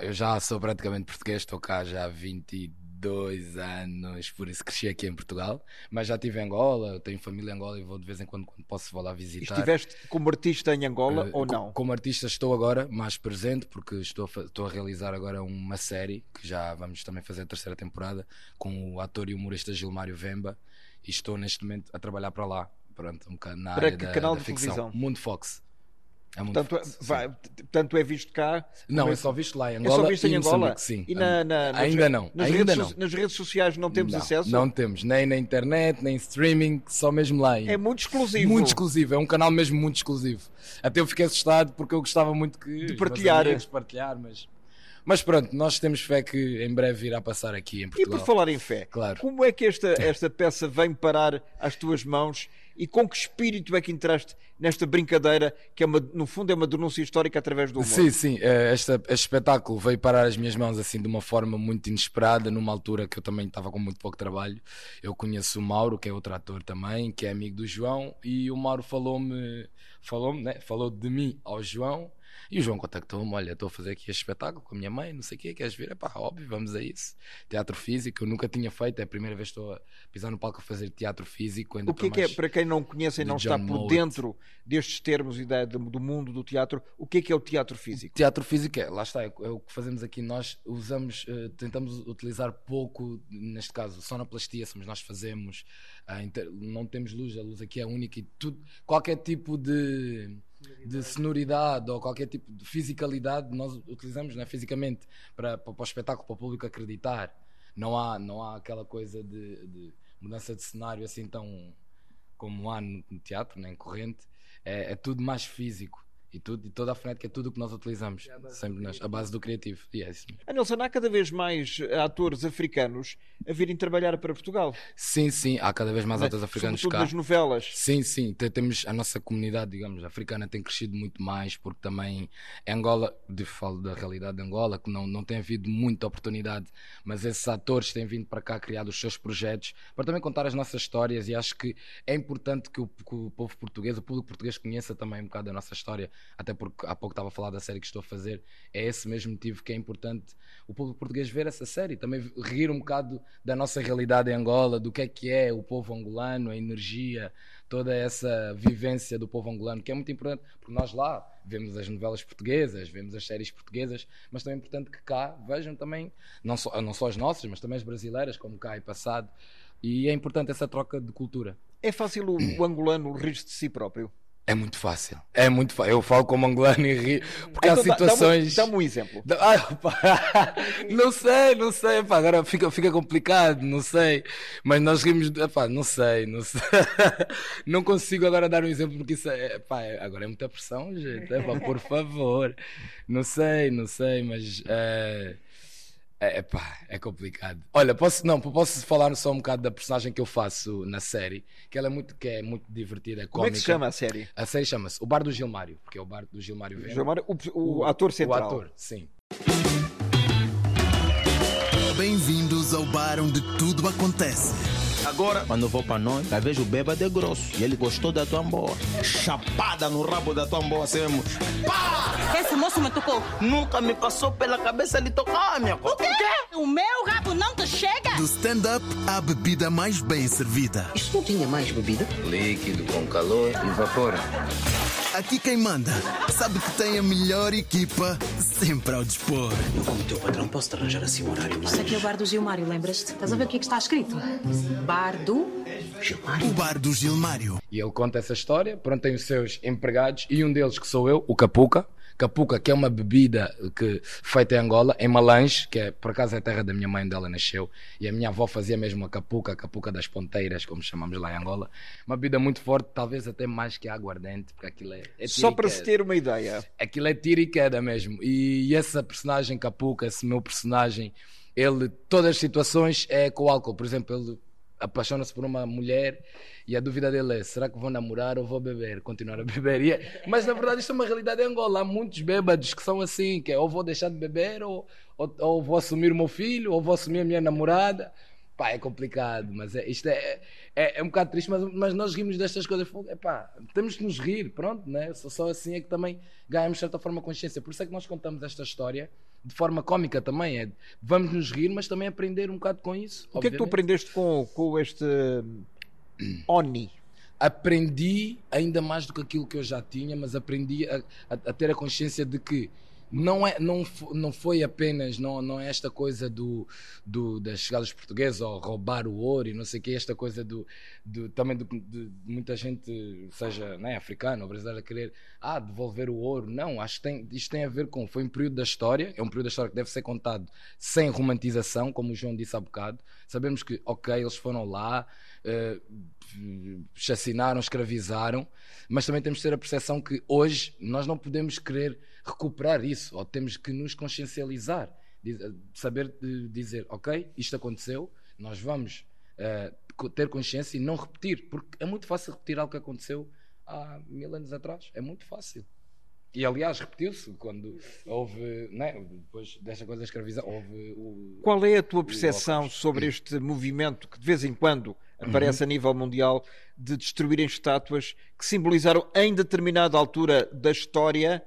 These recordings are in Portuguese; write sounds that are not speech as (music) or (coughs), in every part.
Eu já sou praticamente português, estou cá já há 22 anos, por isso cresci aqui em Portugal. Mas já estive em Angola, tenho família em Angola e vou de vez em quando, quando posso, vou lá visitar. Estiveste como artista em Angola Uh, ou não? Como artista estou agora mais presente porque estou a, estou a realizar agora uma série que já vamos também fazer a terceira temporada com o ator e humorista Gilmário Vemba e estou neste momento a trabalhar para lá. Pronto, um bocado na Para área que da, canal da de ficção. televisão? Mundo Fox. É sim. vai, portanto, é visto cá. Não, é só visto lá em É Angola. só visto em Angola? Sim. E na- na- ainda não, Nas, ainda redes, não. nas redes sociais não temos não, acesso? Não temos, nem na internet, nem streaming, só mesmo lá. É muito exclusivo. Muito exclusivo, é um canal mesmo muito exclusivo. Até eu fiquei assustado porque eu gostava muito que meus partilhar. amigos partilhar, mas mas pronto, nós temos fé que em breve irá passar aqui em E Portugal. por falar em fé, Claro. como é que esta, esta peça vem parar às tuas mãos e com que espírito é que entraste nesta brincadeira que é uma, no fundo é uma denúncia histórica através do humor? Sim, sim, eh, este, este espetáculo veio parar as minhas mãos assim de uma forma muito inesperada, numa altura que eu também estava com muito pouco trabalho. Eu conheço o Mauro, que é outro ator também, que é amigo do João, e o Mauro falou-me, falou-me, né? falou de mim ao João, e o João contactou-me, olha, estou a fazer aqui este espetáculo com a minha mãe, não sei o quê, queres vir? Epá, óbvio, vamos a isso. Teatro físico, eu nunca tinha feito, é a primeira vez que estou a pisar no palco a fazer teatro físico. Ainda O que é para que é, para quem não conhece e não está por Mowat. dentro destes termos e da- do, do mundo do teatro, o que é que é o teatro físico? Teatro físico é, lá está, é, é o que fazemos aqui. Nós usamos, eh, tentamos utilizar pouco, neste caso, sonoplastia, somos nós fazemos, inter- não temos luz, a luz aqui é única e tudo, qualquer tipo de, de sonoridade ou qualquer tipo de fisicalidade nós utilizamos né, fisicamente para, para, para o espetáculo, para o público acreditar. Não há, não há aquela coisa de, de mudança de cenário assim tão como há no teatro, nem corrente, é, é tudo mais físico. E, tudo, e toda a fonética é tudo o que nós utilizamos, sempre nós, a base do criativo. E é isso mesmo. Nelson, há cada vez mais atores africanos a virem trabalhar para Portugal. Sim, sim, há cada vez mais atores africanos Sobretudo cá. nas novelas. Sim, sim, te- temos a nossa comunidade, digamos, africana tem crescido muito mais, porque também em Angola, de, falo da realidade de Angola, que não, não tem havido muita oportunidade, mas esses atores têm vindo para cá criar os seus projetos para também contar as nossas histórias e acho que é importante que o, que o povo português, o público português conheça também um bocado da nossa história, até porque há pouco estava a falar da série que estou a fazer, é esse mesmo motivo que é importante o público português ver essa série, também rir um bocado da nossa realidade em Angola, do que é que é o povo angolano, a energia, toda essa vivência do povo angolano, que é muito importante, porque nós lá vemos as novelas portuguesas, vemos as séries portuguesas, mas também é importante que cá vejam também, não só, não só as nossas, mas também as brasileiras, como cá é passado, e é importante essa troca de cultura. É fácil o, o angolano rir-se de si próprio. É muito fácil. É muito fácil. Eu falo como angolano e rio, porque há Então, dá- dá-me- situações. Dá-me um exemplo. Ah, (laughs) não sei, não sei, pá, agora fica, fica complicado, não sei, mas nós rimos, pá, não sei, não sei, (laughs) não consigo agora dar um exemplo porque isso é, pá, é- agora é muita pressão, gente, é, pá, por favor, não sei, não sei, mas é, é, pá, é complicado. Olha, posso, não, posso falar só um bocado da personagem que eu faço na série, que ela é muito, que é muito divertida, é Como é cómica. que se chama a série? A série chama-se O Bar do Gilmário, porque é o bar do Gilmário Vemba. Chamar- O, o ator central. O ator, sim. Bem-vindos ao bar onde tudo acontece. Agora, quando vou para nós, já vejo o bêbado é grosso. E ele gostou da tua amboa. Chapada no rabo da tua amboa, assim mesmo. Esse moço me tocou. Nunca me passou pela cabeça ele tocar, minha coisa. O quê? O meu rabo não te chega? Do stand-up à bebida mais bem servida. Isto não tinha mais bebida? Líquido com calor e vapor. Aqui quem manda sabe que tem a melhor equipa sempre ao dispor. Eu, como teu patrão, posso te arranjar assim um horário mais. Isto aqui é o bar do Gilmário, lembras-te? Estás a ver o que é que está escrito? Bar do. O bar do Gilmário. E ele conta essa história, pronto, tem os seus empregados e um deles que sou eu, o Capuca. Capuca, que é uma bebida que, feita em Angola, em Malange, que é, por acaso é a terra da minha mãe, onde ela nasceu, e a minha avó fazia mesmo a capuca, a capuca das ponteiras, como chamamos lá em Angola. Uma bebida muito forte, talvez até mais que a aguardente, porque aquilo é. é Só e para se ter uma ideia. Aquilo é tiro e queda mesmo. E essa personagem Capuca, esse meu personagem, ele, todas as situações é com álcool. Por exemplo, ele apaixona-se por uma mulher e a dúvida dele é: será que vou namorar ou vou beber? Continuar a beber. É- Mas na verdade, isto é uma realidade em Angola. Há muitos bêbados que são assim: que é ou vou deixar de beber, ou, ou, ou vou assumir o meu filho, ou vou assumir a minha namorada. Pá, é complicado, mas é, isto é, é, é um bocado triste, mas, mas nós rimos destas coisas. Epá, temos que nos rir, pronto, né? Só, só assim é que também ganhamos, de certa forma, consciência. Por isso é que nós contamos esta história de forma cómica também. É, vamos nos rir, mas também aprender um bocado com isso. O que é que tu obviamente. aprendeste com, com este Oni? aprendi ainda mais do que aquilo que eu já tinha, mas aprendi a, a- a ter a consciência de que não, é, não, não foi apenas, não, não é esta coisa do, do, das chegadas portuguesas ou roubar o ouro e não sei o que, esta coisa do, do também do, de, muita gente, seja né, africana ou brasileira, querer ah, devolver o ouro. Não, acho que tem, isto tem a ver com, foi um período da história, é um período da história que deve ser contado sem romantização, como o João disse há bocado. Sabemos que, ok, eles foram lá, eh, chacinaram, escravizaram, mas também temos de ter a percepção que hoje nós não podemos querer recuperar isso, ou temos que nos consciencializar, saber dizer, ok, isto aconteceu, nós vamos co- ter consciência e não repetir, porque é muito fácil repetir algo que aconteceu há mil anos atrás, é muito fácil. E aliás, repetiu-se quando houve, né, depois desta coisa da escravidão, houve o. Qual é a tua percepção sobre este movimento que de vez em quando aparece a nível mundial de destruírem estátuas que simbolizaram em determinada altura da história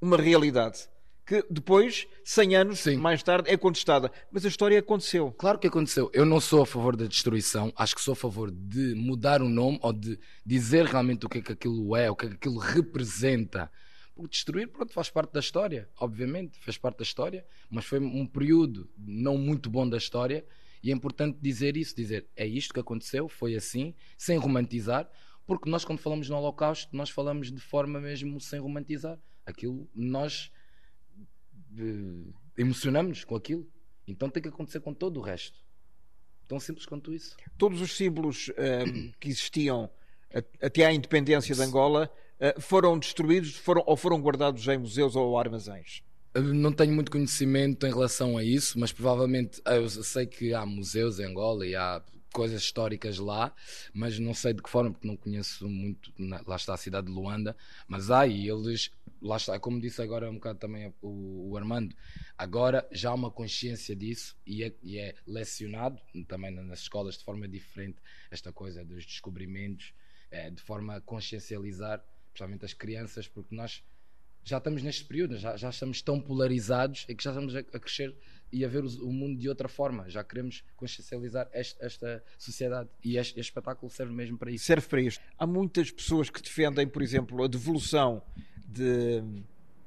uma realidade que depois, 100 anos Sim. mais tarde, é contestada. Mas a história aconteceu. Claro que aconteceu. Eu não sou a favor da destruição, acho que sou a favor de mudar o nome ou de dizer realmente o que é que aquilo é, o que é que aquilo representa. Porque destruir, pronto, faz parte da história, obviamente, faz parte da história, mas foi um período não muito bom da história e é importante dizer isso, dizer é isto que aconteceu, foi assim, sem romantizar, porque nós quando falamos no Holocausto, nós falamos de forma mesmo sem romantizar. Aquilo, nós eh, emocionamos com aquilo. Então tem que acontecer com todo o resto. Tão simples quanto isso. Todos os símbolos ahm, que existiam até à independência de Angola foram destruídos foram, ou foram guardados em museus ou armazéns. Eu Não tenho muito conhecimento em relação a isso, mas provavelmente ah, eu sei que há museus em Angola e há coisas históricas lá, mas não sei de que forma, porque não conheço muito. Lá está a cidade de Luanda, mas há e eles, lá está, como disse agora um bocado também o, o Armando, agora já há uma consciência disso e é, e é lecionado também nas escolas de forma diferente esta coisa dos descobrimentos, eh, de forma a consciencializar, principalmente as crianças, porque nós já estamos neste período, já, já estamos tão polarizados e que já estamos a, a crescer e a ver os- o mundo de outra forma. Já queremos consciencializar esta, esta sociedade e este, este espetáculo serve mesmo para isso. serve para isto. Há muitas pessoas que defendem, por exemplo, a devolução de,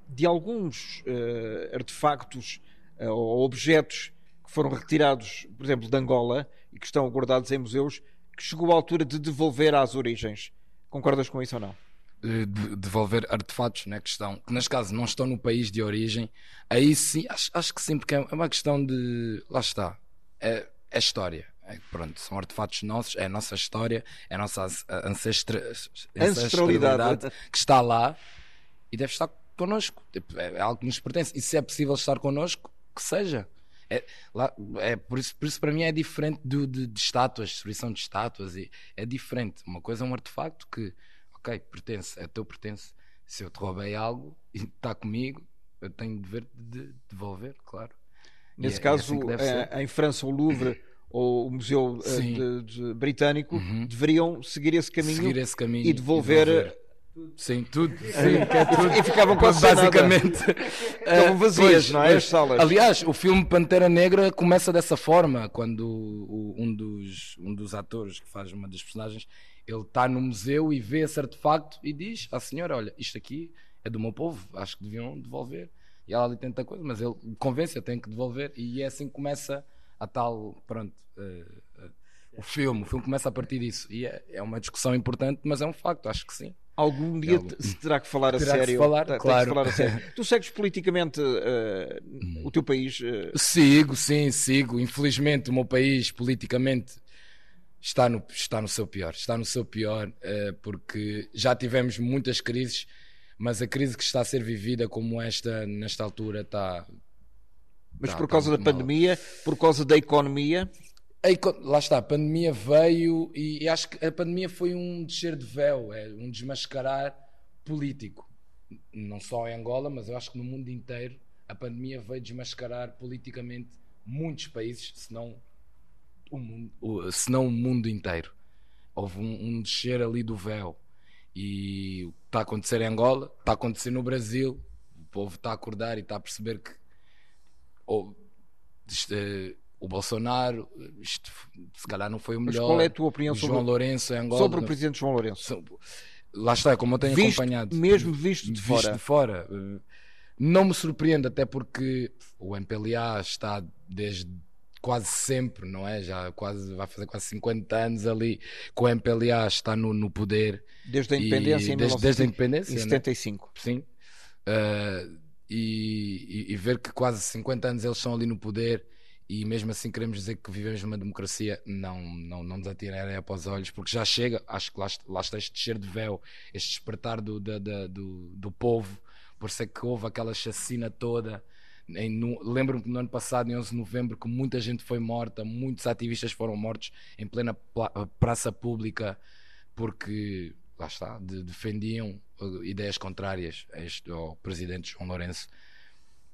de alguns eh, artefactos eh, ou objetos que foram retirados, por exemplo, de Angola e que estão guardados em museus, que chegou a altura de devolver às origens. Concordas com isso ou não? Eh, de- devolver artefatos né, que estão, que neste caso não estão no país de origem, aí sim, acho, acho que sim, porque é uma questão de. Lá está. É, é história. É, pronto, são artefatos nossos, é a nossa história, é a nossa ancestra- ancestralidade que está lá e deve estar connosco. Tipo, É algo que nos pertence. E se é possível estar connosco, que seja. É, lá, é por, isso, por isso para mim é diferente do, de, de estátuas, destruição de estátuas. E, é diferente. Uma coisa é um artefacto que, ok, pertence, é teu pertence. Se eu te roubei algo e está comigo, eu tenho o dever de devolver, claro. E Nesse é- é caso, assim eh, ser. em França, o Louvre (coughs) ou o Museu eh, Sim. de- de- Britânico Uhum. deveriam seguir esse caminho Seguir esse caminho e devolver. Sim, tudo. Sim, que é tudo. E ficavam quase basicamente. (laughs) Estavam Eh, vazias, pois, não é? As salas. Aliás, o filme Pantera Negra começa dessa forma, quando um, dos, um dos atores que faz uma das personagens, ele está no museu e vê esse artefacto e diz à senhora, olha, isto aqui é do meu povo, acho que deviam devolver. E ela ali tenta coisa, mas ele convence, eu tenho que devolver. E é assim que começa a tal, pronto, eh, eh, o filme. O filme começa a partir disso. E é, é uma discussão importante, mas é um facto, acho que sim. Algum dia se terá que falar a Terá que se sério. falar, se claro. falar a sério. (laughs) Tu segues politicamente eh, o teu país. eh, Sigo, sim, sigo. Infelizmente, o meu país, politicamente, está no, está no seu pior. Está no seu pior, eh, porque já tivemos muitas crises, mas a crise que está a ser vivida como esta, nesta altura, está. mas Tá, por causa da mal. pandemia, por causa da economia, eco- Lá está, a pandemia veio e, e acho que a pandemia foi um descer de véu, é um desmascarar político. Não só em Angola, mas eu acho que no mundo inteiro a pandemia veio desmascarar politicamente muitos países, se não o mundo, o- se não o mundo inteiro. Houve um, um descer ali do véu. E o que está a acontecer em Angola, está a acontecer no Brasil. O povo está a acordar e está a perceber que eh, o Bolsonaro, isto se calhar não foi o Mas melhor. qual é a tua opinião o sobre, João Lourenço Angola. sobre o presidente João Lourenço? Lá está, como eu tenho Visto- acompanhado. mesmo visto de fora. de fora. Eh, Não me surpreende, até porque o MPLA está desde quase sempre, não é? Já quase, vai fazer quase 50 anos ali que o MPLA está no, no poder. Desde a E independência em desde, desde a 1975. independência, Em né? 75. Sim. Eh, e, e- e ver que quase 50 anos eles estão ali no poder e mesmo assim queremos dizer que vivemos numa democracia, não, não, não nos atirem areia para os olhos, porque já chega, acho que lá, lá está este descer de véu, este despertar do, da- da- do, do povo, por ser que houve aquela chacina toda. Lembro-me que no ano passado, em 11 de novembro, que muita gente foi morta, muitos ativistas foram mortos em plena pla- praça pública, porque lá está, de- defendiam uh, ideias contrárias a este, ao presidente João Lourenço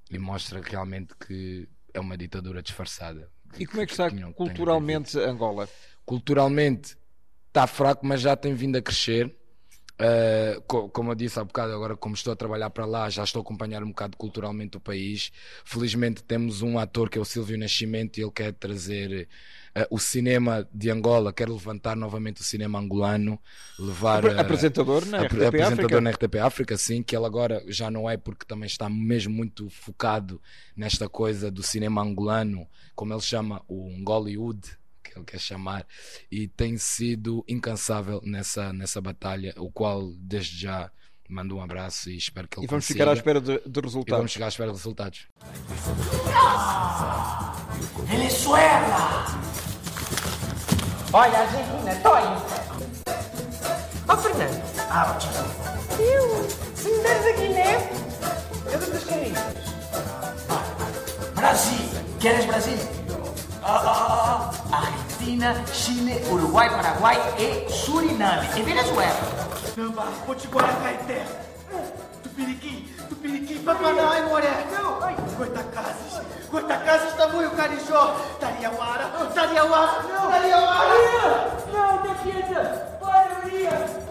e mostra realmente que é uma ditadura disfarçada. E como é que está tinham- têm culturalmente Angola? culturalmente está fraco, mas já tem vindo a crescer. Uh, co- como eu disse há bocado, agora como estou a trabalhar para lá, já estou a acompanhar um bocado culturalmente o país. Felizmente temos um ator que é o Silvio Nascimento e ele quer trazer uh, o cinema de Angola, quer levantar novamente o cinema angolano, levar uh, apresentador na apre- RTP apresentador África? na RTP África, sim, que ele agora já não é porque também está mesmo muito focado nesta coisa do cinema angolano, como ele chama o Ngollywood, que ele quer chamar, e tem sido incansável nessa, nessa batalha, o qual desde já mando um abraço e espero que ele E vamos consiga. ficar à espera de, de E vamos resultados. chegar à espera de resultados. Venezuela! Olha, Argentina, estou aí. Ó, Fernando. Ah, o tio. Eu? Se me deres a Guiné, eu dou-te as carinhas. Brasil. Queres Brasil? Ah, ah, ah. Argentina, Chile, Uruguai, Paraguai e Suriname. E Venezuela. Samba, Potiguara, Caeté. Tupiriquim, Tupiriquim, Papanai, Moré. Não, ai, Goitacazes. Goitacazes, Tamanho, Carijó. Tariamara, não. Tariamara. Não, defenda. Maria, Maria, não.